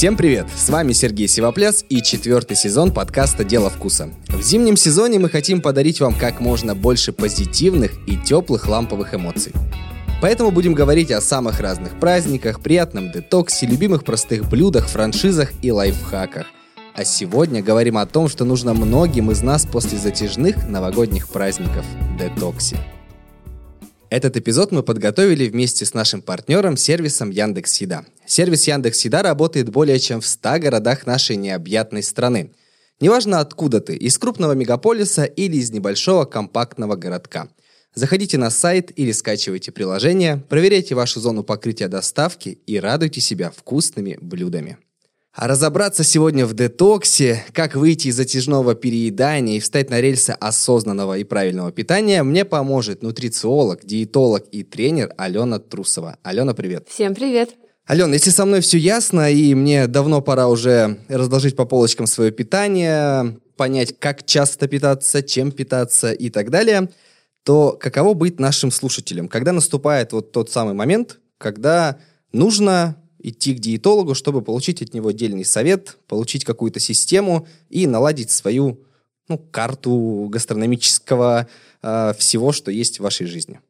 Всем привет! С вами Сергей Сивопляс и четвертый сезон подкаста «Дело вкуса». В зимнем сезоне мы хотим подарить вам как можно больше позитивных и теплых ламповых эмоций. Поэтому будем говорить о самых разных праздниках, приятном детоксе, любимых простых блюдах, франшизах и лайфхаках. А сегодня говорим о том, что нужно многим из нас после затяжных новогодних праздников – детоксе. Этот эпизод мы подготовили вместе с нашим партнером сервисом Яндекс Еда. Сервис Яндекс Еда работает более чем в 100 городах нашей необъятной страны. Неважно откуда ты, из крупного мегаполиса или из небольшого компактного городка. Заходите на сайт или скачивайте приложение, проверяйте вашу зону покрытия доставки и радуйте себя вкусными блюдами. А разобраться сегодня в детоксе, как выйти из затяжного переедания и встать на рельсы осознанного и правильного питания, мне поможет нутрициолог, диетолог и тренер Алена Трусова. Алена, привет. Всем привет. Алена, если со мной все ясно, и мне давно пора уже разложить по полочкам свое питание, понять, как часто питаться, чем питаться и так далее, то каково быть нашим слушателем, когда наступает вот тот самый момент, когда нужно идти к диетологу, чтобы получить от него отдельный совет, получить какую-то систему и наладить свою ну, карту гастрономического э, всего, что есть в вашей жизни.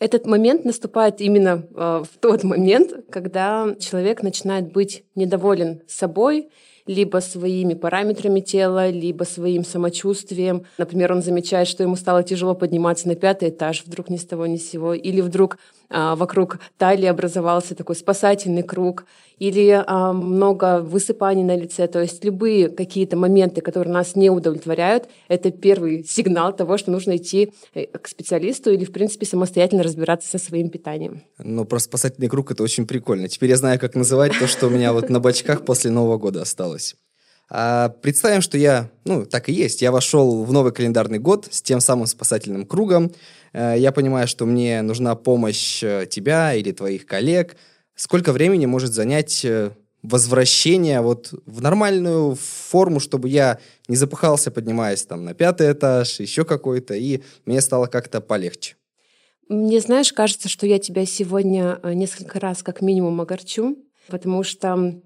Этот момент наступает именно э, в тот момент, когда человек начинает быть недоволен собой, либо своими параметрами тела, либо своим самочувствием. Например, он замечает, что ему стало тяжело подниматься на пятый этаж, вдруг ни с того ни с сего, или вдруг вокруг талии образовался такой спасательный круг, или а, много высыпаний на лице. То есть любые какие-то моменты, которые нас не удовлетворяют, это первый сигнал того, что нужно идти э, к специалисту или, в принципе, самостоятельно разбираться со своим питанием. Ну, про спасательный круг это очень прикольно. Теперь я знаю, как называть то, что у меня вот на бочках после Нового года осталось. А представим, что я, ну, так и есть, я вошел в новый календарный год с тем самым спасательным кругом. Э, я понимаю, что мне нужна помощь э, тебя или твоих коллег. Сколько времени может занять э, возвращение вот в нормальную форму, чтобы я не запыхался, поднимаясь там на пятый этаж, еще какой-то, и мне стало как-то полегче? Мне, знаешь, кажется, что я тебя сегодня несколько раз как минимум огорчу, потому что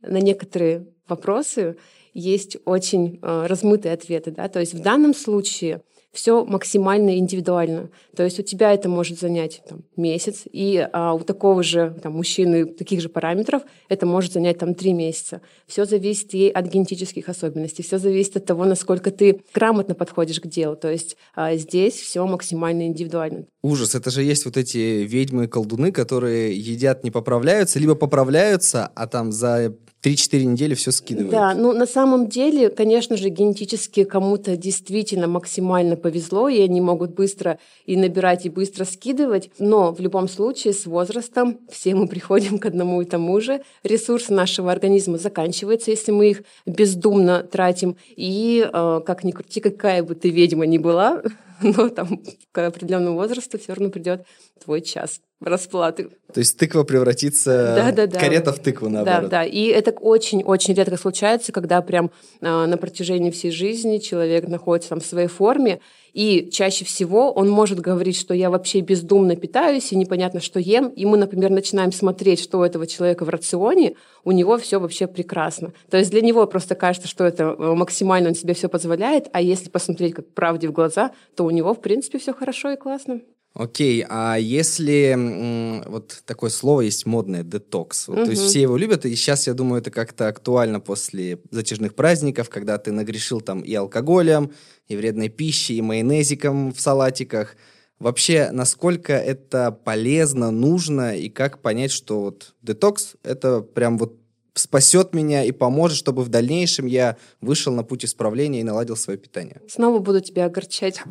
на некоторые вопросы есть очень э, размытые ответы. Да? То есть в данном случае все максимально индивидуально. То есть у тебя это может занять там, месяц, и а, у такого же там, мужчины таких же параметров это может занять там три месяца. Все зависит и от генетических особенностей, все зависит от того, насколько ты грамотно подходишь к делу. То есть а, здесь все максимально индивидуально. Ужас, это же есть вот эти ведьмы и колдуны, которые едят, не поправляются, либо поправляются, а там за 3-4 недели все скидывают. Да, ну на самом деле, конечно же, генетически кому-то действительно максимально повезло, и они могут быстро и набирать, и быстро скидывать, но в любом случае с возрастом все мы приходим к одному и тому же. Ресурсы нашего организма заканчиваются, если мы их бездумно тратим, и э, как ни крути, какая бы ты ведьма ни была, но там к определенному возрасту все равно придет твой час расплаты. То есть тыква превратится да, да, да. карета в тыкву, наоборот. Да, да. И это очень-очень редко случается, когда прям э, на протяжении всей жизни человек находится там в своей форме, и чаще всего он может говорить, что я вообще бездумно питаюсь и непонятно, что ем. И мы, например, начинаем смотреть, что у этого человека в рационе, у него все вообще прекрасно. То есть для него просто кажется, что это э, максимально он себе все позволяет, а если посмотреть как правде в глаза, то у него, в принципе, все хорошо и классно. Окей, а если вот такое слово есть модное, детокс, угу. то есть все его любят, и сейчас, я думаю, это как-то актуально после затяжных праздников, когда ты нагрешил там и алкоголем, и вредной пищей, и майонезиком в салатиках. Вообще, насколько это полезно, нужно, и как понять, что вот детокс — это прям вот спасет меня и поможет, чтобы в дальнейшем я вышел на путь исправления и наладил свое питание. Снова буду тебя огорчать.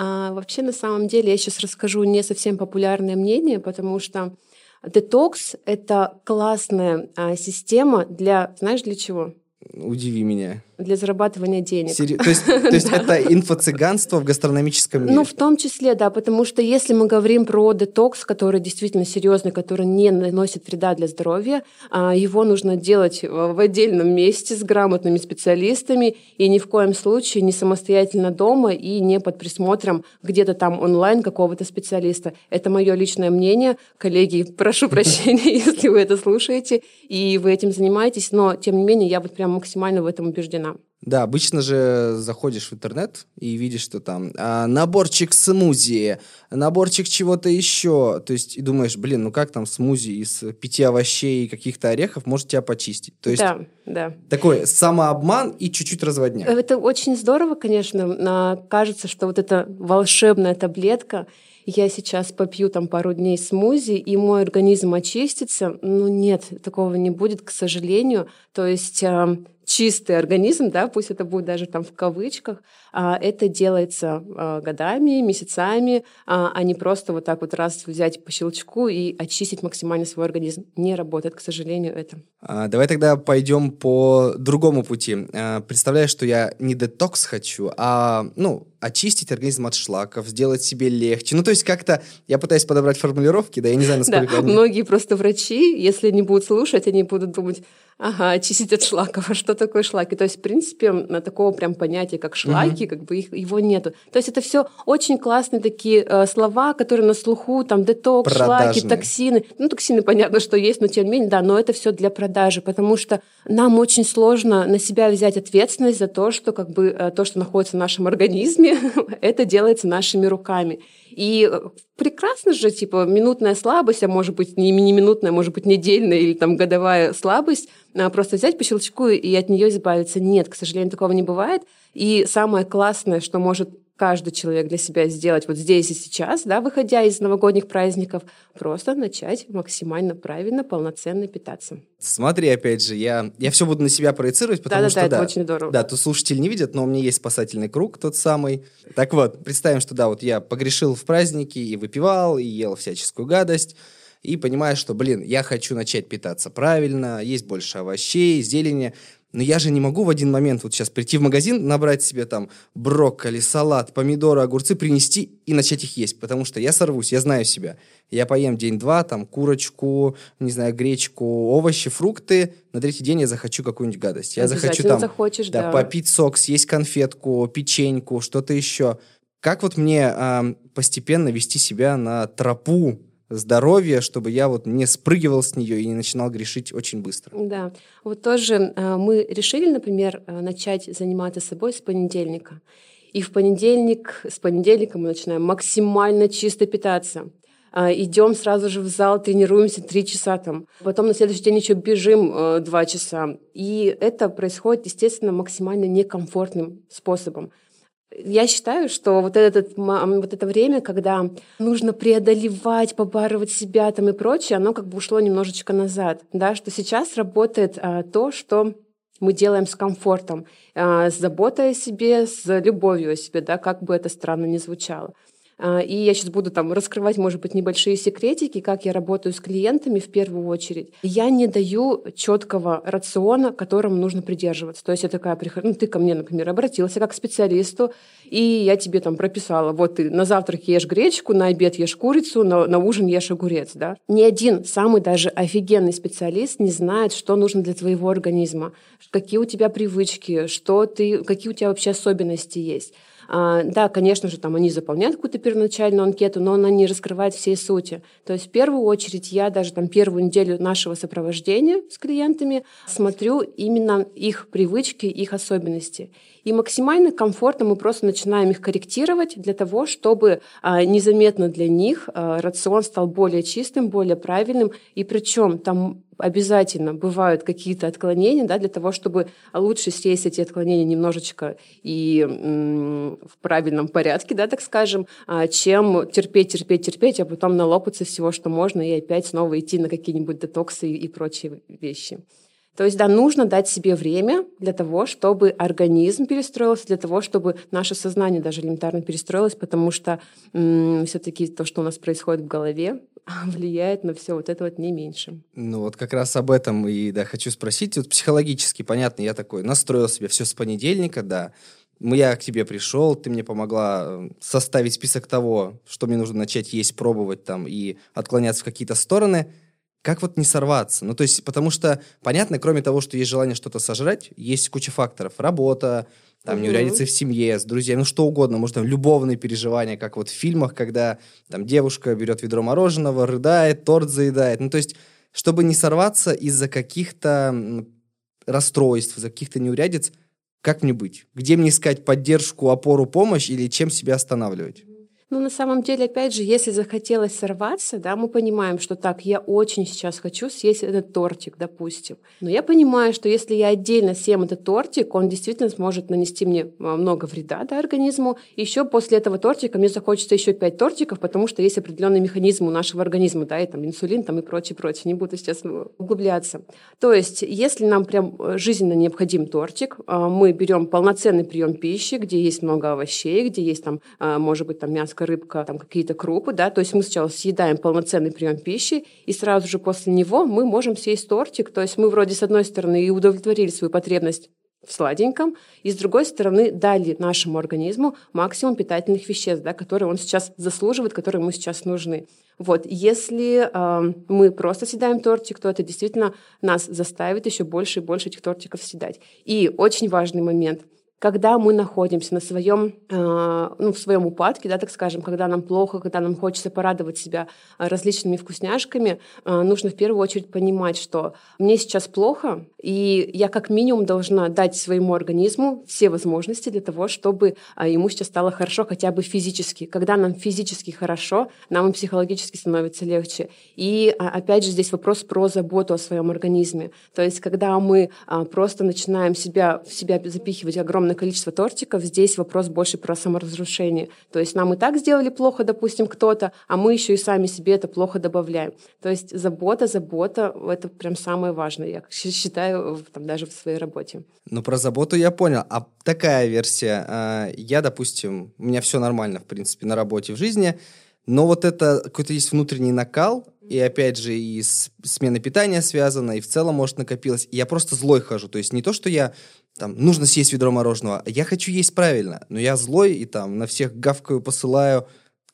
А, вообще, на самом деле, я сейчас расскажу не совсем популярное мнение, потому что детокс — это классная а, система для, знаешь, для чего? Удиви меня. Для зарабатывания денег. Сери... То есть, то есть это инфо-цыганство в гастрономическом мире? Ну, в том числе, да, потому что если мы говорим про детокс, который действительно серьезный, который не наносит вреда для здоровья, а, его нужно делать в отдельном месте с грамотными специалистами и ни в коем случае не самостоятельно дома и не под присмотром где-то там онлайн какого-то специалиста. Это мое личное мнение. Коллеги, прошу прощения, если вы это слушаете и вы этим занимаетесь, но тем не менее я вот прям максимально в этом убеждена. Да, обычно же заходишь в интернет и видишь, что там а, наборчик смузи, наборчик чего-то еще. То есть и думаешь, блин, ну как там смузи из пяти овощей и каких-то орехов может тебя почистить? То есть да, да. такой самообман и чуть-чуть разводняк. Это очень здорово, конечно. Кажется, что вот эта волшебная таблетка, я сейчас попью там пару дней смузи, и мой организм очистится. Ну нет, такого не будет, к сожалению. То есть чистый организм, да, пусть это будет даже там в кавычках, а, это делается а, годами, месяцами, а, а не просто вот так вот раз взять по щелчку и очистить максимально свой организм. Не работает, к сожалению, это. Давай тогда пойдем по другому пути. Представляю, что я не детокс хочу, а, ну, очистить организм от шлаков, сделать себе легче. Ну, то есть как-то я пытаюсь подобрать формулировки, да, я не знаю, насколько да, они... Многие просто врачи, если не будут слушать, они будут думать, ага, очистить от шлаков, а что такое шлаки? То есть, в принципе, на такого прям понятия, как шлаки, угу. как бы их, его нету. То есть это все очень классные такие э, слова, которые на слуху, там, детокс, Продажные. шлаки, токсины. Ну, токсины, понятно, что есть, но тем не менее, да, но это все для продажи, потому что нам очень сложно на себя взять ответственность за то, что как бы э, то, что находится в нашем организме, это делается нашими руками. И э, прекрасно же, типа, минутная слабость, а может быть не, не минутная, может быть недельная или там годовая слабость, а просто взять по щелчку и от нее избавиться. Нет, к сожалению, такого не бывает. И самое классное, что может каждый человек для себя сделать вот здесь и сейчас, да, выходя из новогодних праздников, просто начать максимально правильно, полноценно питаться. Смотри, опять же, я, я все буду на себя проецировать, потому да, что... Да, да, это очень здорово. Да, тут слушатели не видят, но у меня есть спасательный круг тот самый. Так вот, представим, что да, вот я погрешил в праздники и выпивал, и ел всяческую гадость, и понимаю, что, блин, я хочу начать питаться правильно, есть больше овощей, зелени, но я же не могу в один момент вот сейчас прийти в магазин, набрать себе там брокколи, салат, помидоры, огурцы, принести и начать их есть, потому что я сорвусь, я знаю себя. Я поем день-два, там, курочку, не знаю, гречку, овощи, фрукты, на третий день я захочу какую-нибудь гадость. Я захочу там захочешь, да, да. попить сок, съесть конфетку, печеньку, что-то еще. Как вот мне э, постепенно вести себя на тропу здоровья, чтобы я вот не спрыгивал с нее и не начинал грешить очень быстро. Да, вот тоже э, мы решили, например, э, начать заниматься собой с понедельника. И в понедельник, с понедельника мы начинаем максимально чисто питаться. Э, идем сразу же в зал, тренируемся три часа там. Потом на следующий день еще бежим два часа. И это происходит, естественно, максимально некомфортным способом. Я считаю, что вот, этот, вот это время, когда нужно преодолевать, побарывать себя там и прочее, оно как бы ушло немножечко назад, да, что сейчас работает а, то, что мы делаем с комфортом, а, с заботой о себе, с любовью о себе, да, как бы это странно ни звучало. А, и я сейчас буду там раскрывать, может быть, небольшие секретики, как я работаю с клиентами в первую очередь. Я не даю четкого рациона, которому нужно придерживаться. То есть я такая прихожу, ну ты ко мне, например, обратился как к специалисту, и я тебе там прописала, вот ты на завтрак ешь гречку, на обед ешь курицу, на, на ужин ешь огурец, да. Ни один самый даже офигенный специалист не знает, что нужно для твоего организма, какие у тебя привычки, что ты, какие у тебя вообще особенности есть. А, да, конечно же, там они заполняют какую-то первоначальную анкету, но она не раскрывает всей сути. То есть в первую очередь я даже там первую неделю нашего сопровождения с клиентами смотрю именно их привычки, их особенности. И максимально комфортно мы просто начинаем их корректировать для того, чтобы а, незаметно для них а, рацион стал более чистым, более правильным. И причем там обязательно бывают какие-то отклонения, да, для того, чтобы лучше съесть эти отклонения немножечко и в правильном порядке, да, так скажем, а, чем терпеть, терпеть, терпеть, а потом налопаться всего, что можно, и опять снова идти на какие-нибудь детоксы и, и прочие вещи. То есть, да, нужно дать себе время для того, чтобы организм перестроился, для того, чтобы наше сознание даже элементарно перестроилось, потому что все-таки то, что у нас происходит в голове, влияет на все вот это вот не меньше. Ну вот как раз об этом и да, хочу спросить. Вот психологически, понятно, я такой настроил себе все с понедельника, да, я к тебе пришел, ты мне помогла э, составить список того, что мне нужно начать есть, пробовать там и отклоняться в какие-то стороны. Как вот не сорваться? Ну, то есть, потому что, понятно, кроме того, что есть желание что-то сожрать, есть куча факторов. Работа, там, угу. неурядицы в семье, с друзьями, ну, что угодно. Может, там, любовные переживания, как вот в фильмах, когда там девушка берет ведро мороженого, рыдает, торт заедает. Ну, то есть, чтобы не сорваться из-за каких-то расстройств, из-за каких-то неурядиц, как мне быть? Где мне искать поддержку, опору, помощь или чем себя останавливать? Ну, на самом деле, опять же, если захотелось сорваться, да, мы понимаем, что так, я очень сейчас хочу съесть этот тортик, допустим. Но я понимаю, что если я отдельно съем этот тортик, он действительно сможет нанести мне а, много вреда да, организму. Еще после этого тортика мне захочется еще пять тортиков, потому что есть определенный механизм у нашего организма, да, и там инсулин там и прочее, прочее. Не буду сейчас углубляться. То есть, если нам прям э, жизненно необходим тортик, а, мы берем полноценный прием пищи, где есть много овощей, где есть там, а, может быть, там мясо рыбка, там какие-то крупы, да, то есть мы сначала съедаем полноценный прием пищи, и сразу же после него мы можем съесть тортик, то есть мы вроде с одной стороны и удовлетворили свою потребность в сладеньком, и с другой стороны дали нашему организму максимум питательных веществ, да, которые он сейчас заслуживает, которые ему сейчас нужны. Вот, если э, мы просто съедаем тортик, то это действительно нас заставит еще больше и больше этих тортиков съедать. И очень важный момент – когда мы находимся на своем, э, ну, в своем упадке, да, так скажем, когда нам плохо, когда нам хочется порадовать себя э, различными вкусняшками, э, нужно в первую очередь понимать, что мне сейчас плохо, и я как минимум должна дать своему организму все возможности для того, чтобы ему сейчас стало хорошо хотя бы физически. Когда нам физически хорошо, нам и психологически становится легче. И опять же здесь вопрос про заботу о своем организме. То есть когда мы просто начинаем себя, в себя запихивать огромное огромное количество тортиков, здесь вопрос больше про саморазрушение. То есть нам и так сделали плохо, допустим, кто-то, а мы еще и сами себе это плохо добавляем. То есть забота, забота — это прям самое важное, я считаю, там, даже в своей работе. Ну, про заботу я понял. А такая версия. А, я, допустим, у меня все нормально, в принципе, на работе, в жизни, но вот это какой-то есть внутренний накал, и опять же и с питания связано, и в целом, может, накопилось. И я просто злой хожу. То есть не то, что я там, нужно съесть ведро мороженого. Я хочу есть правильно, но я злой и там на всех гавкаю, посылаю.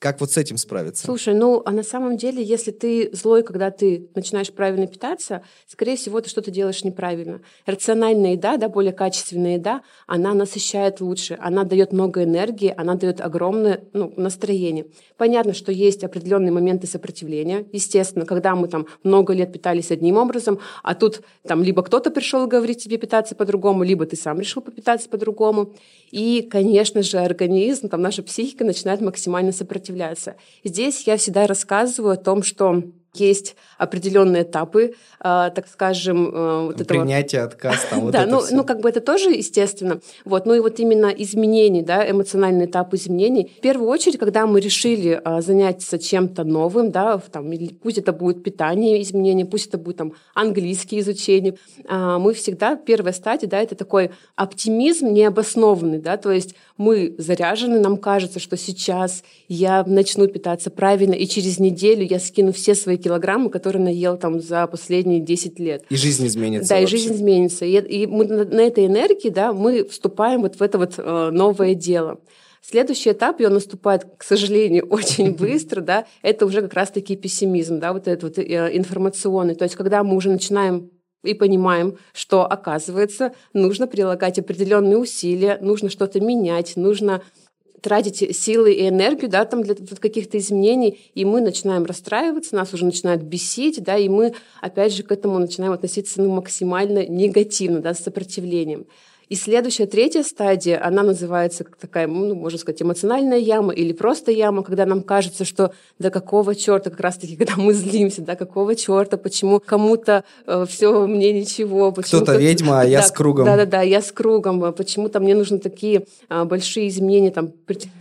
Как вот с этим справиться? Слушай, ну, а на самом деле, если ты злой, когда ты начинаешь правильно питаться, скорее всего, ты что-то делаешь неправильно. Рациональная еда, да, более качественная еда, она насыщает лучше, она дает много энергии, она дает огромное ну, настроение. Понятно, что есть определенные моменты сопротивления. Естественно, когда мы там много лет питались одним образом, а тут там либо кто-то пришел и говорит тебе питаться по-другому, либо ты сам решил попитаться по-другому. И, конечно же, организм, там наша психика начинает максимально сопротивляться сопротивляться. Здесь я всегда рассказываю о том, что есть определенные этапы, э, так скажем, э, вот этого... Принятие, отказ, там вот Да, ну, ну, как бы это тоже естественно. Вот, ну и вот именно изменений, да, эмоциональный этап изменений. В первую очередь, когда мы решили э, заняться чем-то новым, да, там, пусть это будет питание изменения, пусть это будет там английский изучение, э, мы всегда, первая стадия, да, это такой оптимизм необоснованный, да, то есть мы заряжены, нам кажется, что сейчас я начну питаться правильно, и через неделю я скину все свои килограммы, которые наел там за последние 10 лет. И жизнь изменится. Да, вообще. и жизнь изменится. И, и мы на, на этой энергии, да, мы вступаем вот в это вот э, новое дело. Следующий этап, и он наступает, к сожалению, очень быстро, да, это уже как раз-таки пессимизм, да, вот этот вот э, информационный. То есть, когда мы уже начинаем и понимаем, что, оказывается, нужно прилагать определенные усилия, нужно что-то менять, нужно тратить силы и энергию, да, там для каких-то изменений, и мы начинаем расстраиваться, нас уже начинают бесить, да, и мы, опять же, к этому начинаем относиться ну, максимально негативно, да, с сопротивлением. И следующая, третья стадия, она называется как такая, ну, можно сказать, эмоциональная яма или просто яма, когда нам кажется, что да какого черта, как раз-таки, когда мы злимся, да какого черта, почему кому-то э, все, мне ничего. Кто-то ведьма, а я с кругом. Да-да-да, я с кругом. Почему-то мне нужно такие а, большие изменения там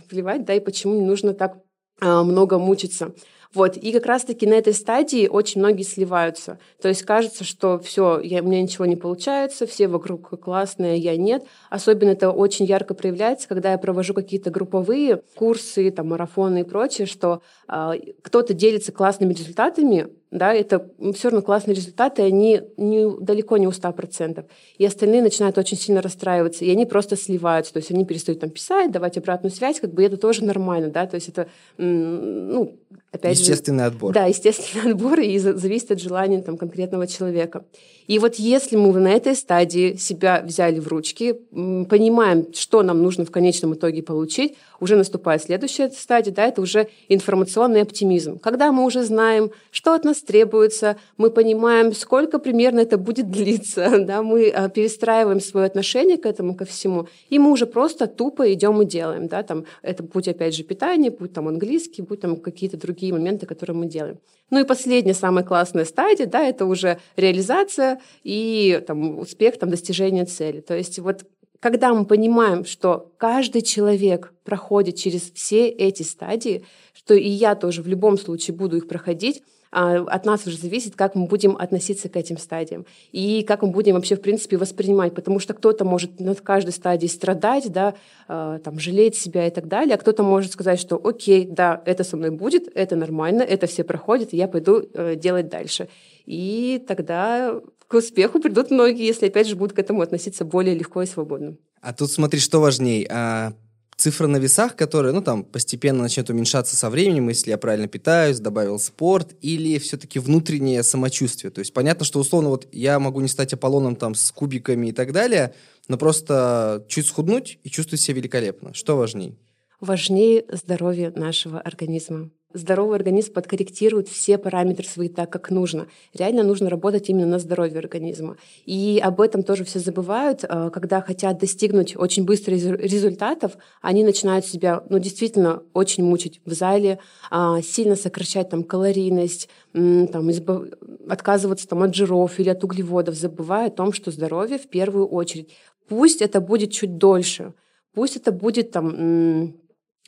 плевать, да, и почему мне нужно так а, много мучиться. Вот, и как раз-таки на этой стадии очень многие сливаются. То есть кажется, что все, я, у меня ничего не получается, все вокруг классные, я нет. Особенно это очень ярко проявляется, когда я провожу какие-то групповые курсы, там, марафоны и прочее, что э, кто-то делится классными результатами, да, это все равно классные результаты, они не, далеко не у 100%. И остальные начинают очень сильно расстраиваться, и они просто сливаются, то есть они перестают там писать, давать обратную связь, как бы это тоже нормально, да, то есть это, ну, опять естественный же, отбор. Да, естественный отбор, и зависит от желания там, конкретного человека. И вот если мы на этой стадии себя взяли в ручки, понимаем, что нам нужно в конечном итоге получить, уже наступает следующая стадия, да, это уже информационный оптимизм. Когда мы уже знаем, что от нас требуется, мы понимаем, сколько примерно это будет длиться, да, мы а, перестраиваем свое отношение к этому, ко всему, и мы уже просто тупо идем и делаем, да, там, это будь опять же питание, будь там английский, будь там какие-то другие моменты, которые мы делаем. Ну и последняя, самая классная стадия, да, это уже реализация и там, успех, там, достижение цели. То есть вот когда мы понимаем, что каждый человек проходит через все эти стадии, что и я тоже в любом случае буду их проходить, от нас уже зависит, как мы будем относиться к этим стадиям и как мы будем вообще, в принципе, воспринимать, потому что кто-то может над каждой стадией страдать, да, а, там, жалеть себя и так далее, а кто-то может сказать, что окей, да, это со мной будет, это нормально, это все проходит, я пойду э, делать дальше. И тогда к успеху придут многие, если, опять же, будут к этому относиться более легко и свободно. А тут смотри, что важней, а цифра на весах, которая, ну, там, постепенно начнет уменьшаться со временем, если я правильно питаюсь, добавил спорт, или все-таки внутреннее самочувствие. То есть понятно, что условно вот я могу не стать Аполлоном там с кубиками и так далее, но просто чуть схуднуть и чувствовать себя великолепно. Что важнее? Важнее здоровье нашего организма здоровый организм подкорректирует все параметры свои так, как нужно. Реально нужно работать именно на здоровье организма. И об этом тоже все забывают, э, когда хотят достигнуть очень быстро результатов, они начинают себя, ну, действительно, очень мучить в зале, а, сильно сокращать там калорийность, там, избав... отказываться там, от жиров или от углеводов, забывая о том, что здоровье в первую очередь. Пусть это будет чуть дольше, пусть это будет там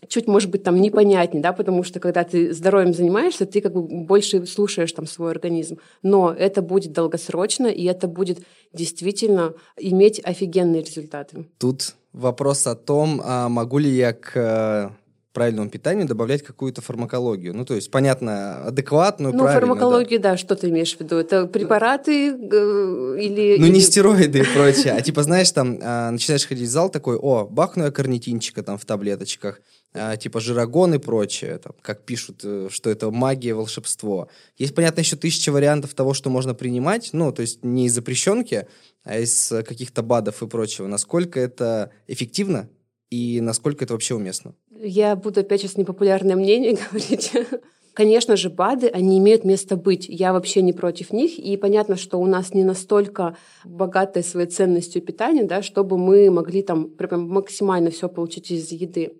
чуть, может быть, там непонятнее, да, потому что когда ты здоровьем занимаешься, ты как бы больше слушаешь там свой организм. Но это будет долгосрочно, и это будет действительно иметь офигенные результаты. Тут вопрос о том, а могу ли я к правильному питанию добавлять какую-то фармакологию. Ну, то есть, понятно, адекватную, Ну, фармакологию, да. да, что ты имеешь в виду? Это препараты э, или... Ну, или... не стероиды и прочее. А типа, знаешь, там, а, начинаешь ходить в зал такой, о, бахну я карнитинчика там в таблеточках, типа жирогон и прочее, там, как пишут, э, что это магия, волшебство. Есть, понятно, еще тысяча вариантов того, что можно принимать, ну, то есть не из запрещенки, а из каких-то БАДов и прочего. Насколько это эффективно и насколько это вообще уместно? Я буду опять сейчас непопулярное мнение говорить. Конечно же, БАДы, они имеют место быть. Я вообще не против них. И понятно, что у нас не настолько богатая своей ценностью питания, да, чтобы мы могли там прям максимально все получить из еды.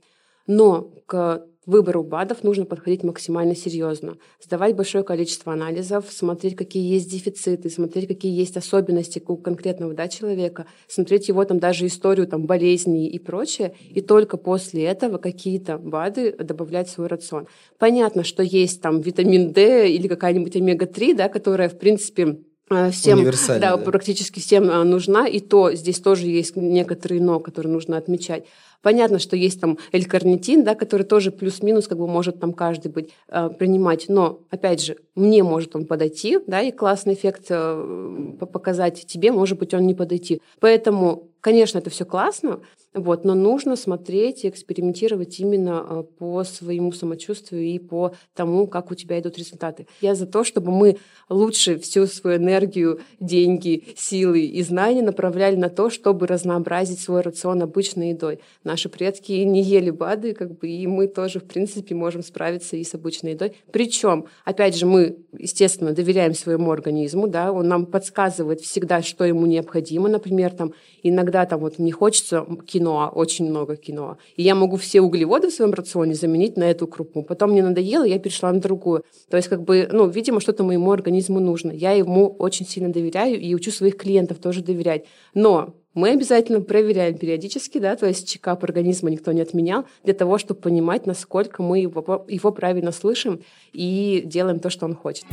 Но к выбору БАДов нужно подходить максимально серьезно. Сдавать большое количество анализов, смотреть, какие есть дефициты, смотреть, какие есть особенности у конкретного да, человека, смотреть его там даже историю там, болезней и прочее, и только после этого какие-то БАДы добавлять в свой рацион. Понятно, что есть там витамин D или какая-нибудь омега-3, да, которая, в принципе, э, всем, да, да, практически всем э, нужна, и то здесь тоже есть некоторые но, которые нужно отмечать. Понятно, что есть там L-карнитин, да, который тоже плюс-минус как бы может там каждый быть э, принимать, но опять же мне может он подойти, да, и классный эффект э, показать тебе, может быть он не подойти. Поэтому, конечно, это все классно, вот, но нужно смотреть и экспериментировать именно э, по своему самочувствию и по тому, как у тебя идут результаты. Я за то, чтобы мы лучше всю свою энергию, деньги, силы и знания направляли на то, чтобы разнообразить свой рацион обычной едой. Наши предки не ели БАДы, как бы, и мы тоже, в принципе, можем справиться и с обычной едой. Причем, опять же, мы, естественно, доверяем своему организму, да, он нам подсказывает всегда, что ему необходимо. Например, там, иногда там вот мне хочется кино очень много киноа. И я могу все углеводы в своем рационе заменить на эту крупу. Потом мне надоело, я перешла на другую. То есть, как бы, ну, видимо, что-то моему организму нужно. Я ему очень сильно доверяю и учу своих клиентов тоже доверять. Но Мы обязательно проверяем периодически, да, то есть чекап организма никто не отменял, для того, чтобы понимать, насколько мы его, его правильно слышим и делаем то, что он хочет.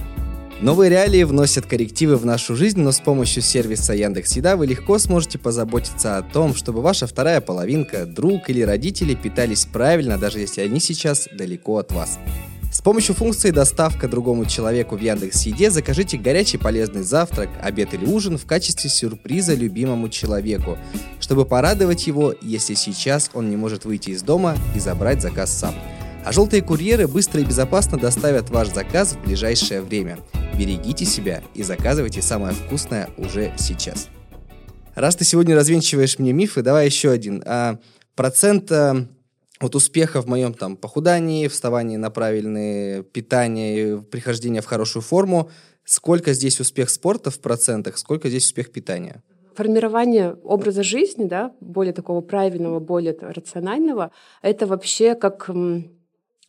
Новые реалии вносят коррективы в нашу жизнь, но с помощью сервиса Яндекс.Еда вы легко сможете позаботиться о том, чтобы ваша вторая половинка, друг или родители питались правильно, даже если они сейчас далеко от вас. С помощью функции «Доставка другому человеку» в Яндекс.Еде закажите горячий полезный завтрак, обед или ужин в качестве сюрприза любимому человеку, чтобы порадовать его, если сейчас он не может выйти из дома и забрать заказ сам. А желтые курьеры быстро и безопасно доставят ваш заказ в ближайшее время. Берегите себя и заказывайте самое вкусное уже сейчас. Раз ты сегодня развенчиваешь мне мифы, давай еще один. А, процент а, вот успеха в моем там похудании, вставании на правильное питание, прихождение в хорошую форму, сколько здесь успех спорта в процентах, сколько здесь успех питания? формирование образа жизни, да, более такого правильного, более рационального, это вообще как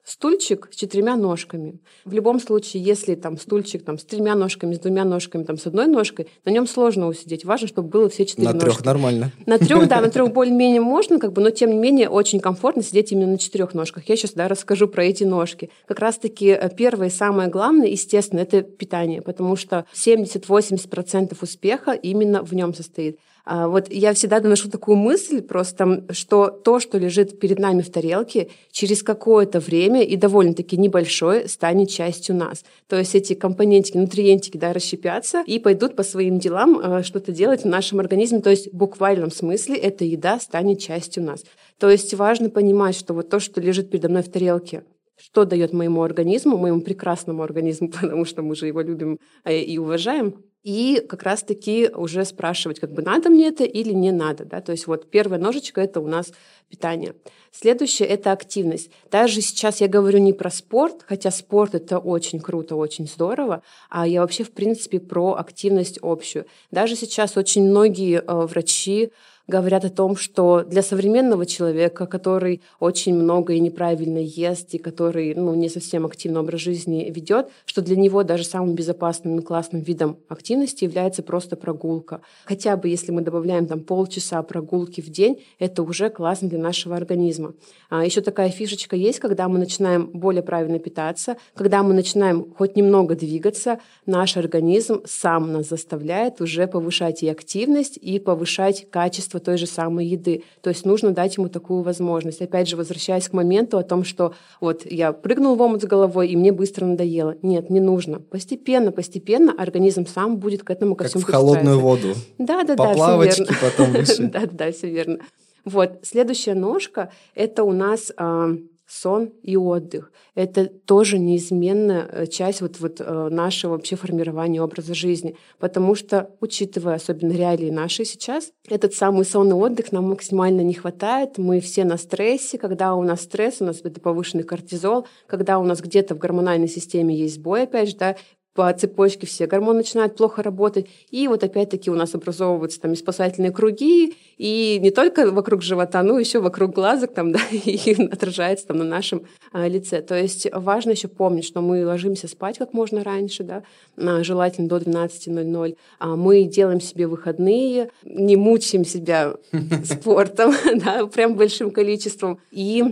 стульчик с четырьмя ножками. В любом случае, если там стульчик там, с тремя ножками, с двумя ножками, там, с одной ножкой, на нем сложно усидеть. Важно, чтобы было все четыре на ножки. На трех нормально. На трех, да, на трех более-менее можно, как бы, но тем не менее очень комфортно сидеть именно на четырех ножках. Я сейчас да, расскажу про эти ножки. Как раз-таки э, первое и самое главное, естественно, это питание, потому что 70-80% успеха именно в нем состоит. А, вот я всегда доношу такую мысль просто, что то, что лежит перед нами в тарелке, через какое-то время и довольно-таки небольшое станет частью нас. То есть эти компонентики, нутриентики да, расщепятся и пойдут по своим делам а, что-то делать в нашем организме. То есть в буквальном смысле эта еда станет частью нас. То есть важно понимать, что вот то, что лежит передо мной в тарелке, что дает моему организму, моему прекрасному организму, потому что мы же его любим э, и уважаем, и как раз-таки уже спрашивать, как бы надо мне это или не надо. Да? То есть вот первая ножичка — это у нас питание. Следующее — это активность. Даже сейчас я говорю не про спорт, хотя спорт — это очень круто, очень здорово, а я вообще, в принципе, про активность общую. Даже сейчас очень многие э, врачи говорят о том, что для современного человека, который очень много и неправильно ест, и который ну, не совсем активный образ жизни ведет, что для него даже самым безопасным и классным видом активности является просто прогулка. Хотя бы если мы добавляем там полчаса прогулки в день, это уже классно для нашего организма. А еще такая фишечка есть, когда мы начинаем более правильно питаться, когда мы начинаем хоть немного двигаться, наш организм сам нас заставляет уже повышать и активность, и повышать качество качество той же самой еды. То есть нужно дать ему такую возможность. Опять же, возвращаясь к моменту о том, что вот я прыгнул в омут с головой, и мне быстро надоело. Нет, не нужно. Постепенно, постепенно организм сам будет к этому ко как всему в холодную воду. Да, да, да, верно. потом Да, да, все верно. Вот, следующая ножка – это у нас а, сон и отдых. Это тоже неизменная э, часть вот, вот э, нашего вообще формирования образа жизни. Потому что, учитывая особенно реалии наши сейчас, этот самый сон и отдых нам максимально не хватает. Мы все на стрессе. Когда у нас стресс, у нас это повышенный кортизол. Когда у нас где-то в гормональной системе есть сбой, опять же, да, по цепочке все гормоны начинают плохо работать, и вот опять-таки у нас образовываются там и спасательные круги, и не только вокруг живота, но еще вокруг глазок там, да, и отражается там на нашем а, лице. То есть важно еще помнить, что мы ложимся спать как можно раньше, да, а, желательно до 12.00, а мы делаем себе выходные, не мучаем себя спортом, да, прям большим количеством, и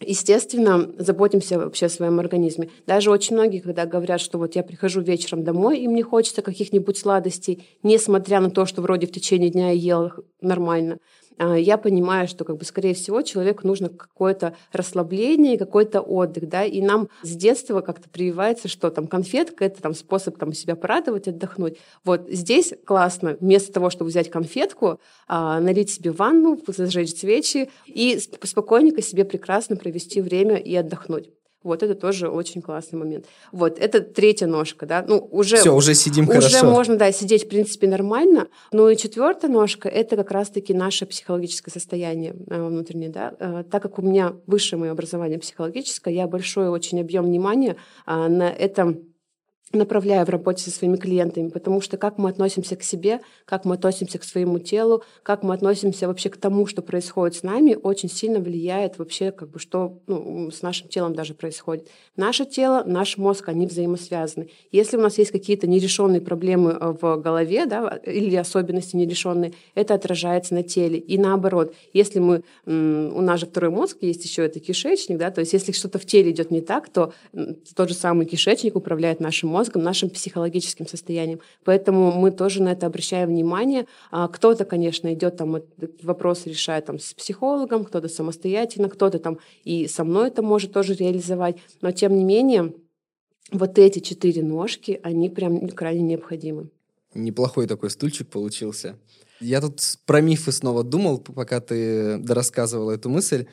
Естественно, заботимся вообще о своем организме. Даже очень многие, когда говорят, что вот я прихожу вечером домой, и мне хочется каких-нибудь сладостей, несмотря на то, что вроде в течение дня я ел нормально, я понимаю, что, как бы, скорее всего, человеку нужно какое-то расслабление, какой-то отдых, да, и нам с детства как-то прививается, что там конфетка — это там способ там себя порадовать, отдохнуть. Вот здесь классно, вместо того, чтобы взять конфетку, а, налить себе ванну, зажечь свечи и спокойненько себе прекрасно провести время и отдохнуть. Вот это тоже очень классный момент. Вот это третья ножка, да. Ну уже все уже сидим уже хорошо. можно да сидеть в принципе нормально. Ну и четвертая ножка это как раз-таки наше психологическое состояние э, внутреннее, да. Э, так как у меня высшее мое образование психологическое, я большой очень объем внимания э, на этом направляю в работе со своими клиентами, потому что как мы относимся к себе, как мы относимся к своему телу, как мы относимся вообще к тому, что происходит с нами, очень сильно влияет вообще, как бы, что ну, с нашим телом даже происходит. Наше тело, наш мозг, они взаимосвязаны. Если у нас есть какие-то нерешенные проблемы э, в голове, да, или особенности нерешенные, это отражается на теле. И наоборот, если мы, у нас же второй мозг, есть еще это кишечник, да, то есть если что-то в теле идет не так, то тот же самый кишечник управляет нашим мозгом, нашим психологическим состоянием. Поэтому мы тоже на это обращаем внимание. А кто-то, конечно, идет там вопрос решает там с психологом, кто-то самостоятельно, кто-то там и со мной это может тоже реализовать. Но тем не менее, вот эти четыре ножки, они прям крайне необходимы. Неплохой такой стульчик получился. Я тут про мифы снова думал, пока ты рассказывала эту мысль.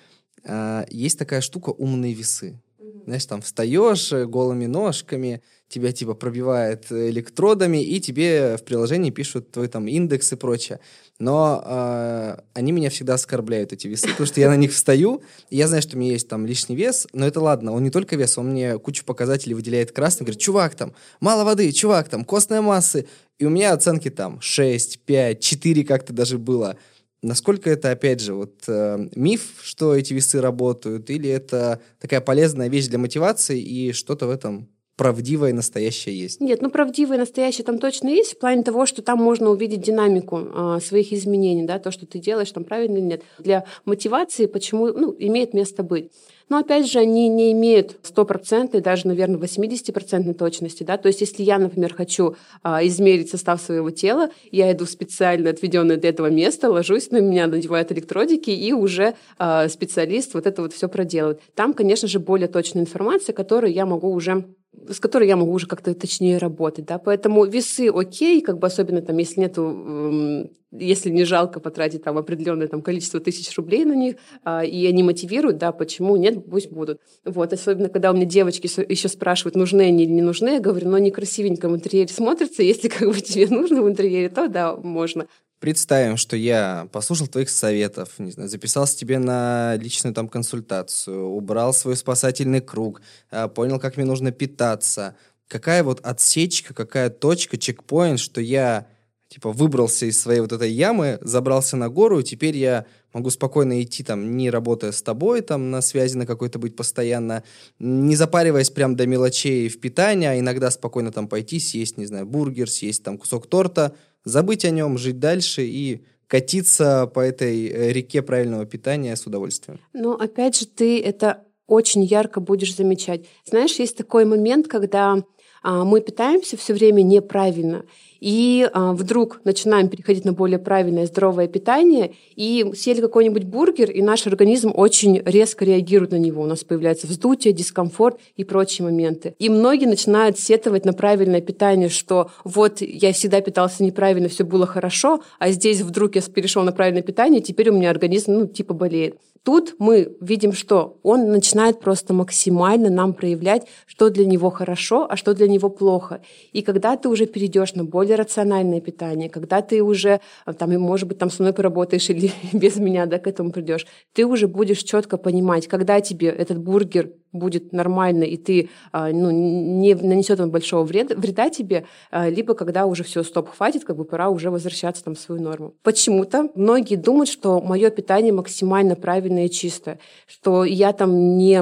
А, есть такая штука умные весы. Знаешь, там встаешь э, голыми ножками, тебя типа пробивает электродами, и тебе в приложении пишут твой там индекс и прочее. Но э, они меня всегда оскорбляют, эти весы, потому что я на них встаю, и я знаю, что у меня есть там лишний вес, но это ладно, он не только вес, он мне кучу показателей выделяет красным, говорит, чувак, там, мало воды, чувак, там, костная массы, и у меня оценки там 6, 5, 4 как-то даже было. Насколько это, опять же, вот э, миф, что эти весы работают, или это такая полезная вещь для мотивации, и что-то в этом правдивое и настоящее есть? Нет, ну правдивое и настоящее там точно есть, в плане того, что там можно увидеть динамику э, своих изменений, да, то, что ты делаешь, там правильно или нет. Для мотивации почему, ну, имеет место быть. Но опять же, они не имеют стопроцентной, даже, наверное, 80% точности. Да? То есть, если я, например, хочу а, измерить состав своего тела, я иду в специально отведенное для этого место, ложусь, на меня надевают электродики, и уже а, специалист вот это вот все проделывает. Там, конечно же, более точная информация, которую я могу уже с которой я могу уже как-то точнее работать, да, поэтому весы окей, как бы особенно там, если нету, если не жалко потратить там определенное там количество тысяч рублей на них, а, и они мотивируют, да, почему нет, пусть будут. Вот, особенно когда у меня девочки еще спрашивают, нужны они или не нужны, я говорю, ну, они красивенько в интерьере смотрятся, если как бы тебе нужно в интерьере, то да, можно. Представим, что я послушал твоих советов, не знаю, записался тебе на личную там консультацию, убрал свой спасательный круг, а, понял, как мне нужно питаться. Какая вот отсечка, какая точка, чекпоинт, что я типа выбрался из своей вот этой ямы, забрался на гору, и теперь я могу спокойно идти там, не работая с тобой, там на связи на какой-то быть постоянно, не запариваясь прям до мелочей в питании, а иногда спокойно там пойти съесть, не знаю, бургер, съесть там кусок торта, забыть о нем, жить дальше и катиться по этой э, реке правильного питания с удовольствием. Но опять же, ты это очень ярко будешь замечать. Знаешь, есть такой момент, когда мы питаемся все время неправильно, и а, вдруг начинаем переходить на более правильное здоровое питание, и съели какой-нибудь бургер, и наш организм очень резко реагирует на него. У нас появляется вздутие, дискомфорт и прочие моменты. И многие начинают сетовать на правильное питание, что вот я всегда питался неправильно, все было хорошо, а здесь вдруг я перешел на правильное питание, и теперь у меня организм, ну, типа болеет. Тут мы видим, что он начинает просто максимально нам проявлять, что для него хорошо, а что для него плохо. И когда ты уже перейдешь на более рациональное питание, когда ты уже, а, там, может быть, там со мной поработаешь или без меня да, к этому придешь, ты уже будешь четко понимать, когда тебе этот бургер будет нормально, и ты а, ну, не нанесет он большого вреда, вреда тебе, а, либо когда уже все, стоп, хватит, как бы пора уже возвращаться там в свою норму. Почему-то многие думают, что мое питание максимально правильное и чистое, что я там не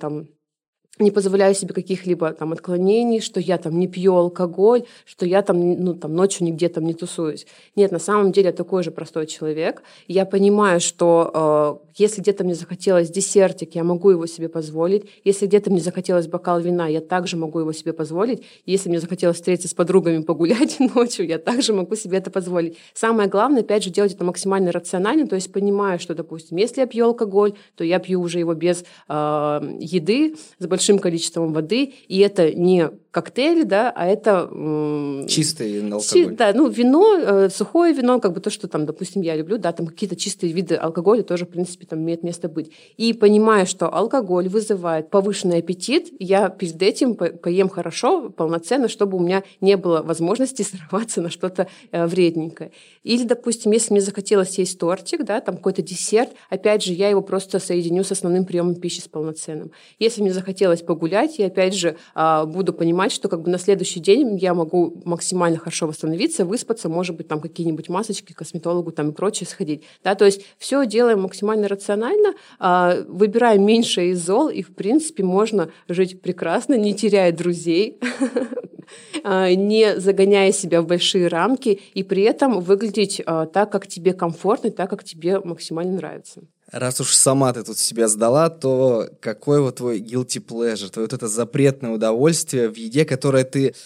там, не позволяю себе каких-либо там отклонений, что я там не пью алкоголь, что я там, ну, там ночью нигде там не тусуюсь. Нет, на самом деле я такой же простой человек. Я понимаю, что если где-то мне захотелось десертик, я могу его себе позволить. Если где-то мне захотелось бокал вина, я также могу его себе позволить. Если мне захотелось встретиться с подругами, погулять ночью, я также могу себе это позволить. Самое главное, опять же, делать это максимально рационально, то есть понимая, что, допустим, если я пью алкоголь, то я пью уже его без э, еды, с большим количеством воды, и это не коктейли, да, а это... Чистый алкоголь. Чи, да, ну, вино, э, сухое вино, как бы то, что там, допустим, я люблю, да, там какие-то чистые виды алкоголя тоже, в принципе, там имеет место быть. И понимая, что алкоголь вызывает повышенный аппетит, я перед этим по поем хорошо, полноценно, чтобы у меня не было возможности сорваться на что-то э, вредненькое. Или, допустим, если мне захотелось съесть тортик, да, там какой-то десерт, опять же, я его просто соединю с основным приемом пищи с полноценным. Если мне захотелось погулять, я опять же а, буду понимать, понимать, что как бы на следующий день я могу максимально хорошо восстановиться, выспаться, может быть, там какие-нибудь масочки косметологу там и прочее сходить. Да, то есть все делаем максимально рационально, а, выбираем меньше из зол, и, в принципе, можно жить прекрасно, не теряя друзей, а, не загоняя себя в большие рамки, и при этом выглядеть а, так, как тебе комфортно, так, как тебе максимально нравится. Раз уж сама ты тут себя сдала, то какой вот твой guilty pleasure, твое вот это запретное удовольствие в еде, которое ты,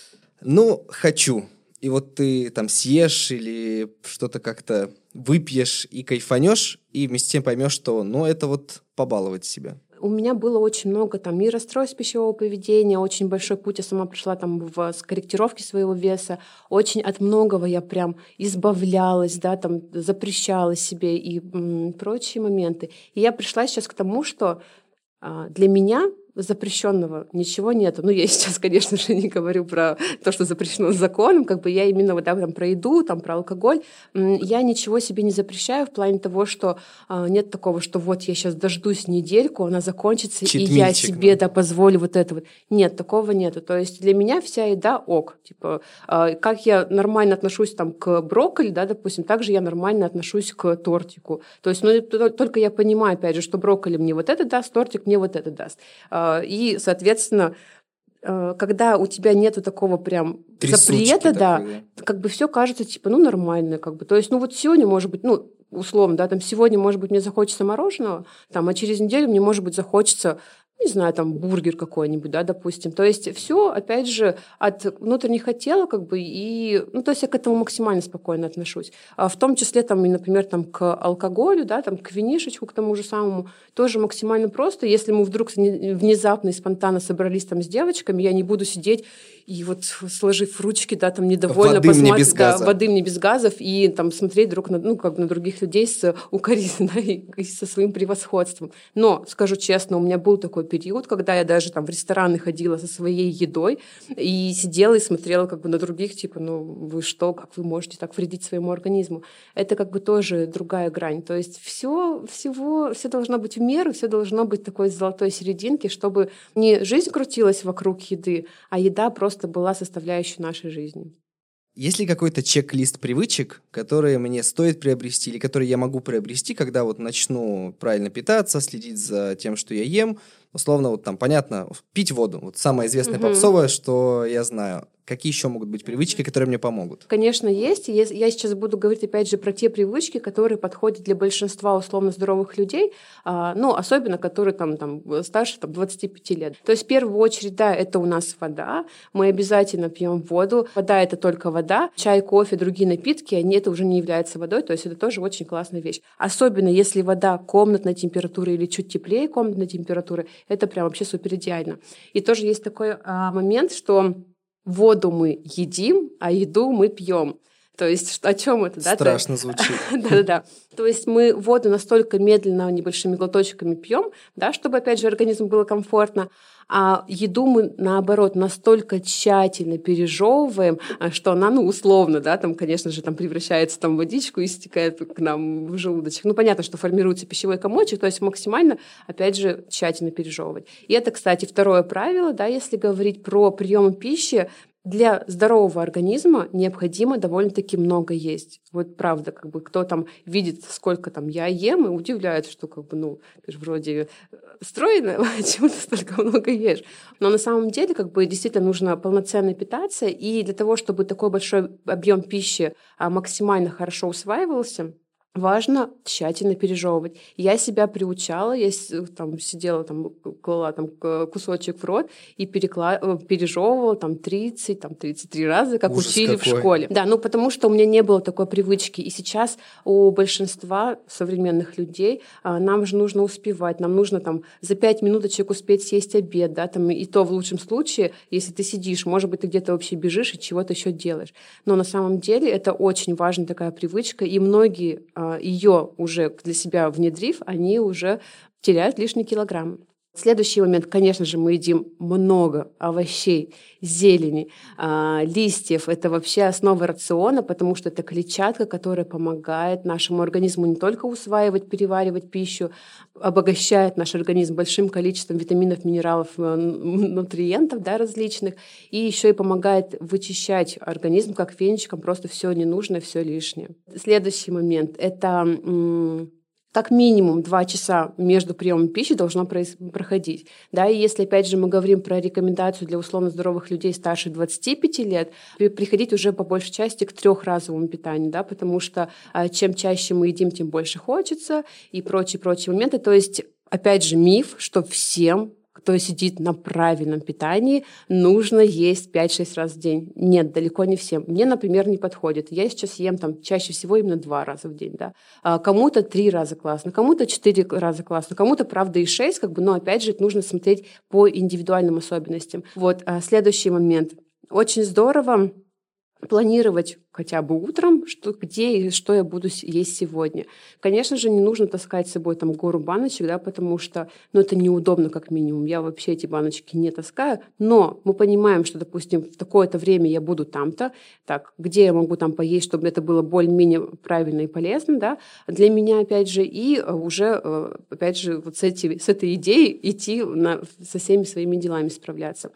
ну, хочу, и вот ты там съешь или что-то как-то выпьешь и кайфанешь, и вместе с тем поймешь, что, ну, это вот побаловать себя. У меня было очень много там и расстройств пищевого поведения, очень большой путь я сама прошла там в скорректировке своего веса, очень от многого я прям избавлялась, да, там запрещала себе и м, прочие моменты. И я пришла сейчас к тому, что а, для меня запрещенного ничего нет. Ну, я сейчас, конечно же, не говорю про то, что запрещено законом, как бы я именно вот, да, там, про еду, там, про алкоголь. Я ничего себе не запрещаю в плане того, что а, нет такого, что вот я сейчас дождусь недельку, она закончится, и я себе, да, позволю вот это вот. Нет, такого нет. То есть для меня вся еда ок. Типа, а, как я нормально отношусь там к брокколи, да, допустим, так же я нормально отношусь к тортику. То есть, ну, только я понимаю, опять же, что брокколи мне вот это даст, тортик мне вот это даст. А, и, соответственно, а, когда у тебя нету такого прям Трясучки запрета, да, как бы все кажется типа, ну, нормально, как бы. То есть, ну, вот сегодня, может быть, ну, условно, да, там сегодня, может быть, мне захочется мороженого, там, а через неделю мне, может быть, захочется не знаю, там бургер какой-нибудь, да, допустим. То есть все, опять же, от внутренних хотела, как бы, и, ну, то есть я к этому максимально спокойно отношусь. А в том числе, там, например, там, к алкоголю, да, там, к винишечку, к тому же самому, тоже максимально просто. Если мы вдруг внезапно и спонтанно собрались там с девочками, я не буду сидеть и вот сложив ручки, да, там недовольно воды посмотреть, мне без газа. да, воды мне без газов, и там смотреть друг на, ну, как на других людей с укоризной, да, и, и со своим превосходством. Но, скажу честно, у меня был такой период, когда я даже там в рестораны ходила со своей едой и сидела и смотрела как бы на других, типа, ну, вы что, как вы можете так вредить своему организму? Это как бы тоже другая грань. То есть все, всего, все должно быть в меру, все должно быть такой золотой серединки, чтобы не жизнь крутилась вокруг еды, а еда просто просто была составляющей нашей жизни. Есть ли какой-то чек-лист привычек, которые мне стоит приобрести или которые я могу приобрести, когда вот начну правильно питаться, следить за тем, что я ем? Условно, вот там, понятно, пить воду. Вот самое известное угу. попсовое, что я знаю. Какие еще могут быть привычки, которые мне помогут? Конечно, есть. Я сейчас буду говорить, опять же, про те привычки, которые подходят для большинства условно здоровых людей, а, ну, особенно которые там, там старше там, 25 лет. То есть, в первую очередь, да, это у нас вода. Мы обязательно пьем воду. Вода — это только вода. Чай, кофе, другие напитки, они это уже не являются водой. То есть, это тоже очень классная вещь. Особенно, если вода комнатной температуры или чуть теплее комнатной температуры, это прям вообще супер идеально. И тоже есть такой а, момент, что воду мы едим, а еду мы пьем. То есть о чем это, да? Страшно звучит. Да-да-да. То есть мы воду настолько медленно, небольшими глоточками пьем, да, чтобы, опять же, организму было комфортно, а еду мы, наоборот, настолько тщательно пережевываем, а, что она, ну, условно, да, там, конечно же, там превращается там в водичку и стекает к нам в желудочек. Ну, понятно, что формируется пищевой комочек, то есть максимально, опять же, тщательно пережевывать. И это, кстати, второе правило, да, если говорить про прием пищи, для здорового организма необходимо довольно-таки много есть. Вот правда, как бы кто там видит, сколько там я ем, и удивляется, что как бы, ну, ты же вроде э, стройная, почему ты столько много ешь? Но на самом деле, как бы, действительно нужно полноценно питаться, и для того, чтобы такой большой объем пищи а, максимально хорошо усваивался, важно тщательно пережевывать. Я себя приучала, я там сидела, там, клала там кусочек в рот и перекла... Э, пережевывала там 30, там 33 раза, как Ужас учили какой. в школе. Да, ну потому что у меня не было такой привычки. И сейчас у большинства современных людей а, нам же нужно успевать, нам нужно там за 5 минуточек успеть съесть обед, да, там и то в лучшем случае, если ты сидишь, может быть, ты где-то вообще бежишь и чего-то еще делаешь. Но на самом деле это очень важная такая привычка, и многие а, ее уже для себя внедрив, они уже теряют лишние килограммы. Следующий момент, конечно же, мы едим много овощей, зелени, э, листьев. Это вообще основа рациона, потому что это клетчатка, которая помогает нашему организму не только усваивать, переваривать пищу, обогащает наш организм большим количеством витаминов, минералов, э, нутриентов да, различных, и еще и помогает вычищать организм как венчиком просто все ненужное, все лишнее. Следующий момент – это как минимум 2 часа между приемом пищи должно проходить. Да, и если, опять же, мы говорим про рекомендацию для условно здоровых людей старше 25 лет, приходить уже по большей части к трехразовому питанию, да, потому что а, чем чаще мы едим, тем больше хочется и прочие-прочие моменты. То есть Опять же, миф, что всем кто сидит на правильном питании, нужно есть 5-6 раз в день. Нет, далеко не всем. Мне, например, не подходит. Я сейчас ем там чаще всего именно 2 раза в день. Да? А кому-то 3 раза классно, кому-то 4 раза классно, кому-то, правда, и 6, как бы, но опять же, нужно смотреть по индивидуальным особенностям. Вот, а следующий момент. Очень здорово планировать хотя бы утром, что, где и что я буду есть сегодня. Конечно же, не нужно таскать с собой там гору баночек, да, потому что ну, это неудобно как минимум. Я вообще эти баночки не таскаю, но мы понимаем, что, допустим, в такое-то время я буду там-то, так, где я могу там поесть, чтобы это было более-менее правильно и полезно, да, для меня, опять же, и э, уже, э, опять же, вот с, эти, с этой идеей идти на, со всеми своими делами справляться.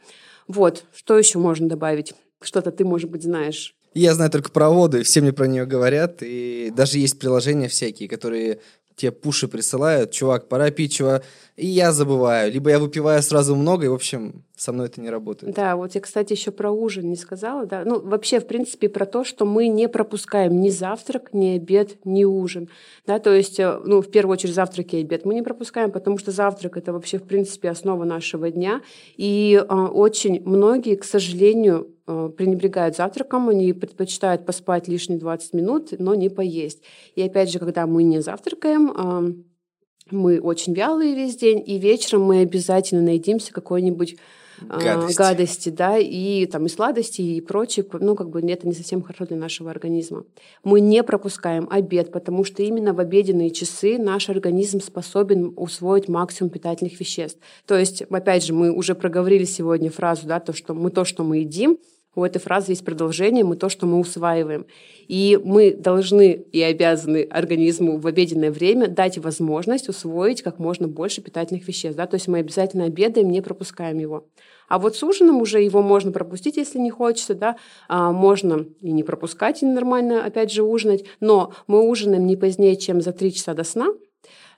Вот, что еще можно добавить? Что-то ты, может быть, знаешь. Я знаю только про воду, все мне про нее говорят. И даже есть приложения всякие, которые тебе пуши присылают. Чувак, пора пить, чувак. И я забываю. Либо я выпиваю сразу много, и, в общем, со мной это не работает. Да, вот я, кстати, еще про ужин не сказала. Да? Ну, вообще, в принципе, про то, что мы не пропускаем ни завтрак, ни обед, ни ужин. Да? То есть, э, ну, в первую очередь, завтрак и обед мы не пропускаем, потому что завтрак – это вообще, в принципе, основа нашего дня. И э, очень многие, к сожалению, пренебрегают завтраком, они предпочитают поспать лишние 20 минут, но не поесть. И опять же, когда мы не завтракаем, э, мы очень вялые весь день, и вечером мы обязательно наедимся какой-нибудь а, гадости. гадости, да, и там и сладости, и прочее, ну, как бы это не совсем хорошо для нашего организма. Мы не пропускаем обед, потому что именно в обеденные часы наш организм способен усвоить максимум питательных веществ. То есть, опять же, мы уже проговорили сегодня фразу, да, то, что мы то, что мы едим, у этой фразы есть продолжение, мы то, что мы усваиваем. И мы должны и обязаны организму в обеденное время дать возможность усвоить как можно больше питательных веществ. Да? То есть мы обязательно обедаем, не пропускаем его. А вот с ужином уже его можно пропустить, если не хочется, да, а можно и не пропускать, и нормально, опять же, ужинать, но мы ужинаем не позднее, чем за три часа до сна,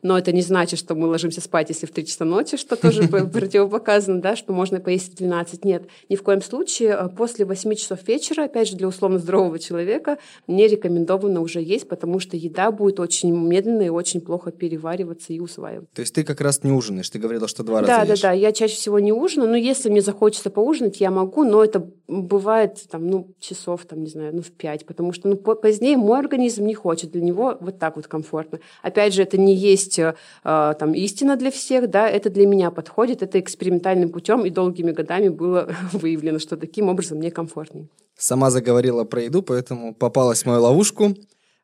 но это не значит, что мы ложимся спать, если в 3 часа ночи, что тоже противопоказано, да, что можно поесть в 12. Нет, ни в коем случае. Э, после 8 часов вечера, опять же, для условно здорового человека, не рекомендовано уже есть, потому что еда будет очень медленно и очень плохо перевариваться и усваиваться. То есть ты как раз не ужинаешь, ты говорила, что два раза Да, ешь. да, да, я чаще всего не ужинаю, но если мне захочется поужинать, я могу, но это бывает там, ну, часов, там, не знаю, ну, в 5, потому что, ну, позднее мой организм не хочет, для него вот так вот комфортно. Опять же, это не есть есть э, там истина для всех, да, это для меня подходит, это экспериментальным путем, и долгими годами было выявлено, что таким образом мне комфортнее. Сама заговорила про еду, поэтому попалась в мою ловушку.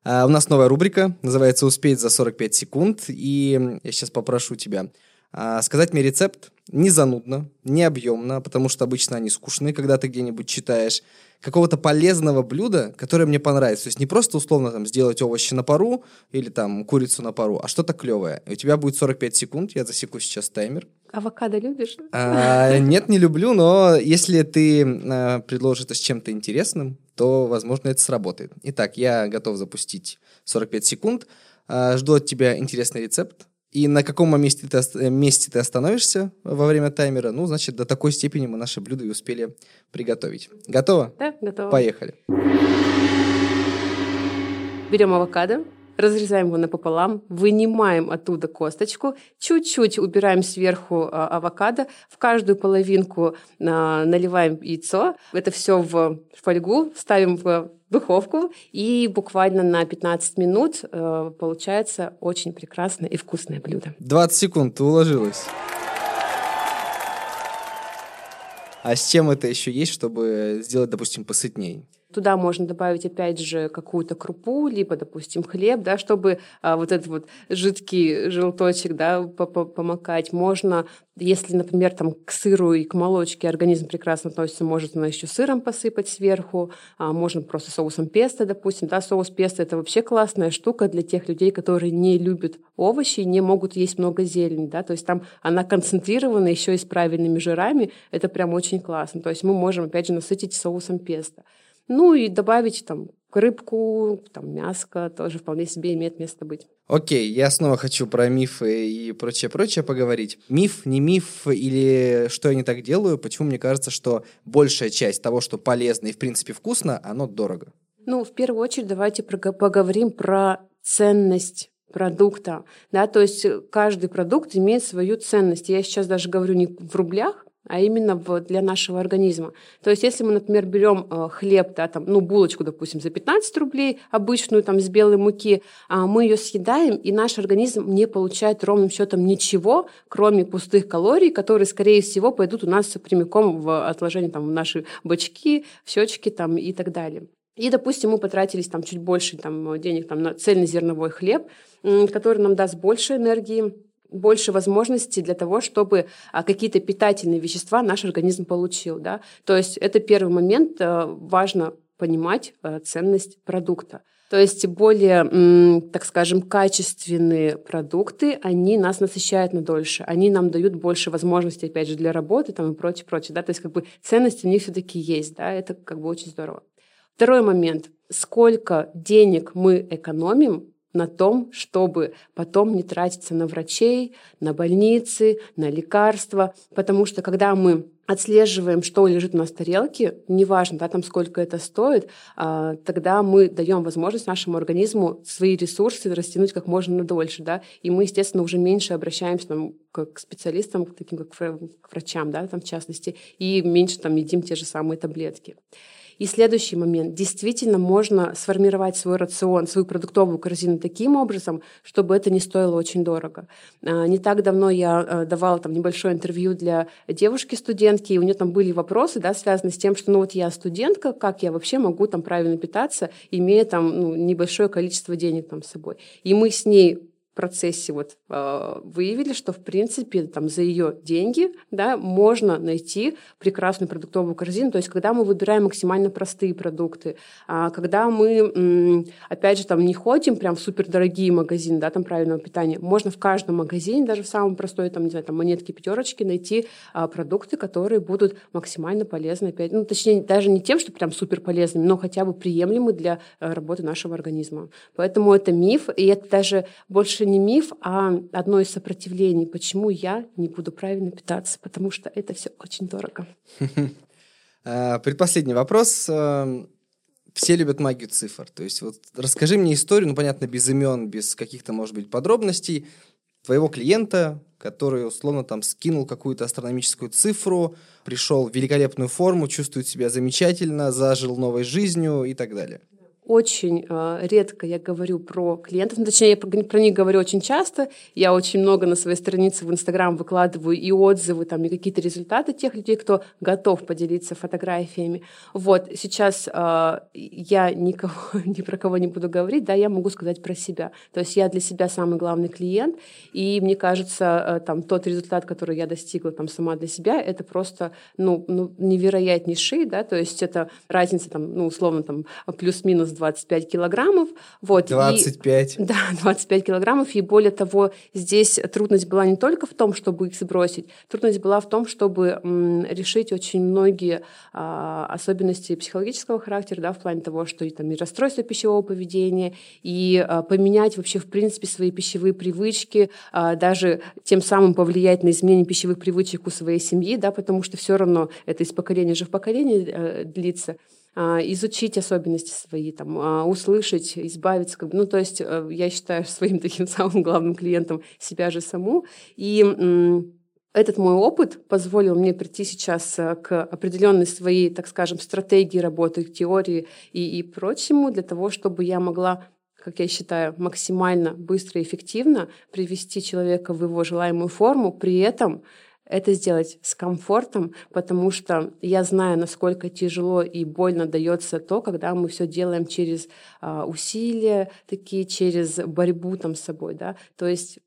А, у нас новая рубрика, называется «Успеть за 45 секунд», и я сейчас попрошу тебя а, сказать мне рецепт не занудно, не объемно, потому что обычно они скучные, когда ты где-нибудь читаешь, какого-то полезного блюда, которое мне понравится. То есть не просто условно там сделать овощи на пару или там курицу на пару, а что-то клевое. И у тебя будет 45 секунд, я засеку сейчас таймер. Авокадо любишь? А, нет, не люблю, но если ты а, предложишь это с чем-то интересным, то, возможно, это сработает. Итак, я готов запустить 45 секунд. А, жду от тебя интересный рецепт. И на каком месте ты, месте ты остановишься во время таймера, ну, значит, до такой степени мы наши блюда и успели приготовить. Готово? Да, готово. Поехали. Берем авокадо, разрезаем его напополам, вынимаем оттуда косточку, чуть-чуть убираем сверху а, авокадо, в каждую половинку а, наливаем яйцо, это все в фольгу, ставим в духовку, и буквально на 15 минут э, получается очень прекрасное и вкусное блюдо. 20 секунд, ты уложилась. А с чем это еще есть, чтобы сделать, допустим, посытней? Туда можно добавить, опять же, какую-то крупу, либо, допустим, хлеб, да, чтобы а, вот этот вот жидкий желточек, да, помакать. Можно, если, например, там к сыру и к молочке организм прекрасно относится, можно еще сыром посыпать сверху, а, можно просто соусом песто, допустим, да, соус песто – это вообще классная штука для тех людей, которые не любят овощи, не могут есть много зелени, да, то есть там она концентрирована еще и с правильными жирами, это прям очень классно. То есть мы можем, опять же, насытить соусом песто. Ну и добавить там рыбку, там мяско тоже вполне себе имеет место быть. Окей, я снова хочу про мифы и прочее-прочее поговорить. Миф, не миф или что я не так делаю, почему мне кажется, что большая часть того, что полезно и в принципе вкусно, оно дорого? Ну, в первую очередь давайте поговорим про ценность продукта, да, то есть каждый продукт имеет свою ценность. Я сейчас даже говорю не в рублях, а именно в, для нашего организма. То есть, если мы, например, берем э, хлеб, да, там, ну, булочку, допустим, за 15 рублей, обычную, там, с белой муки, а мы ее съедаем, и наш организм не получает ровным счетом ничего, кроме пустых калорий, которые, скорее всего, пойдут у нас прямиком в отложение, там, в наши бачки, в щечки, там, и так далее. И, допустим, мы потратились там чуть больше там, денег там, на цельнозерновой хлеб, который нам даст больше энергии, больше возможностей для того, чтобы а, какие-то питательные вещества наш организм получил. Да? То есть это первый момент, э, важно понимать э, ценность продукта. То есть более, так скажем, качественные продукты, они нас насыщают на дольше, они нам дают больше возможностей, опять же, для работы там, и прочее, прочее. Да? То есть как бы ценность у них все-таки есть, да? это как бы очень здорово. Второй момент. Сколько денег мы экономим на том, чтобы потом не тратиться на врачей, на больницы, на лекарства. Потому что когда мы отслеживаем, что лежит у нас в тарелке, неважно, да, там сколько это стоит, а, тогда мы даем возможность нашему организму свои ресурсы растянуть как можно дольше, да, и мы, естественно, уже меньше обращаемся там, к специалистам, к таким как к врачам, да, там в частности, и меньше там едим те же самые таблетки. И следующий момент. Действительно можно сформировать свой рацион, свою продуктовую корзину таким образом, чтобы это не стоило очень дорого. А, не так давно я а, давала там небольшое интервью для девушки-студентки, и у нее там были вопросы, да, связанные с тем, что ну вот я студентка, как я вообще могу там правильно питаться, имея там ну, небольшое количество денег там с собой. И мы с ней процессе вот э, выявили, что в принципе там за ее деньги да, можно найти прекрасную продуктовую корзину. То есть когда мы выбираем максимально простые продукты, а когда мы, опять же, там не ходим прям в супердорогие магазины, да, там правильного питания, можно в каждом магазине, даже в самом простой, там, не знаю, там монетки, пятерочки, найти а, продукты, которые будут максимально полезны, опять, ну, точнее, даже не тем, что прям супер полезными, но хотя бы приемлемы для э, работы нашего организма. Поэтому это миф, и это даже больше не миф, а одно из сопротивлений, почему я не буду правильно питаться, потому что это все очень дорого. А, предпоследний вопрос. Эм, все любят магию цифр. То есть вот расскажи мне историю, ну, понятно, без имен, без каких-то, может быть, подробностей твоего клиента, который, условно, там скинул какую-то астрономическую цифру, пришел в великолепную форму, чувствует себя замечательно, зажил новой жизнью и так далее очень э, редко я говорю про клиентов, ну, точнее, я про, них говорю очень часто. Я очень много на своей странице в Инстаграм выкладываю и отзывы, там, и какие-то результаты тех людей, кто готов поделиться фотографиями. Вот, сейчас э, я никого, ни про кого не буду говорить, да, я могу сказать про себя. То есть я для себя самый главный клиент, и мне кажется, э, там, тот результат, который я достигла там сама для себя, это просто, ну, ну невероятнейший, да, то есть это разница, там, ну, условно, там, плюс-минус 25 килограммов. Вот, 25? И, да, 25 килограммов. И более того, здесь трудность была не только в том, чтобы их сбросить, трудность была в том, чтобы м, решить очень многие а, особенности психологического характера, да, в плане того, что и, там, и расстройство пищевого поведения, и а, поменять вообще, в принципе, свои пищевые привычки, а, даже тем самым повлиять на изменение пищевых привычек у своей семьи, да, потому что все равно это из поколения же в поколение э, длится. А, изучить особенности свои, там, а, услышать, избавиться. Как бы, ну, то есть э, я считаю своим таким самым главным клиентом себя же саму. И этот мой опыт позволил мне прийти сейчас э, к определенной своей, так скажем, стратегии работы, теории и, и прочему, для того, чтобы я могла как я считаю, максимально быстро и эффективно привести человека в его желаемую форму, при этом это сделать с комфортом, потому что я знаю, насколько тяжело и больно дается то, когда мы все делаем через а, усилия, такие через борьбу там с собой, да. То есть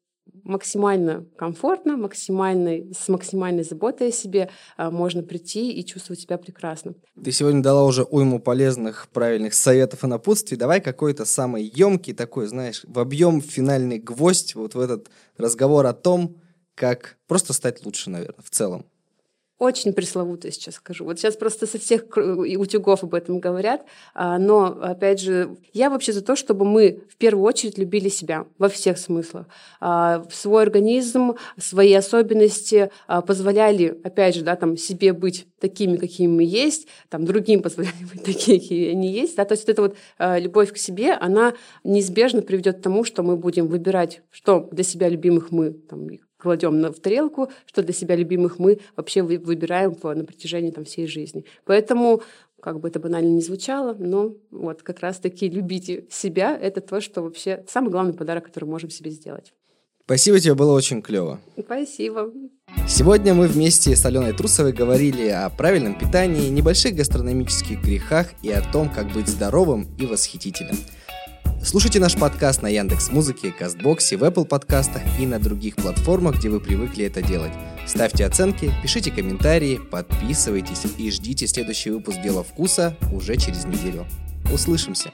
максимально комфортно, максимальной, с максимальной заботой о себе а, можно прийти и чувствовать себя прекрасно. Ты сегодня дала уже уйму полезных, правильных советов и напутствий. Давай какой-то самый емкий такой, знаешь, в объем финальный гвоздь вот в этот разговор о том, как просто стать лучше, наверное, в целом. Очень пресловутое сейчас скажу. Вот сейчас просто со всех утюгов об этом говорят. А, но, опять же, я вообще за то, чтобы мы в первую очередь любили себя во всех смыслах. А, свой организм, свои особенности а, позволяли, опять же, да, там, себе быть такими, какими мы есть, там, другим позволяли быть такими, какие они есть. Да? То есть вот эта вот любовь к себе, она неизбежно приведет к тому, что мы будем выбирать, что для себя любимых мы там, кладем в тарелку, что для себя любимых мы вообще выбираем на протяжении там, всей жизни. Поэтому как бы это банально не звучало, но вот как раз-таки любите себя — это то, что вообще самый главный подарок, который можем себе сделать. Спасибо тебе, было очень клево. Спасибо. Сегодня мы вместе с Аленой Трусовой говорили о правильном питании, небольших гастрономических грехах и о том, как быть здоровым и восхитительным. Слушайте наш подкаст на Яндекс Музыке, Кастбоксе, в Apple подкастах и на других платформах, где вы привыкли это делать. Ставьте оценки, пишите комментарии, подписывайтесь и ждите следующий выпуск «Дела вкуса» уже через неделю. Услышимся!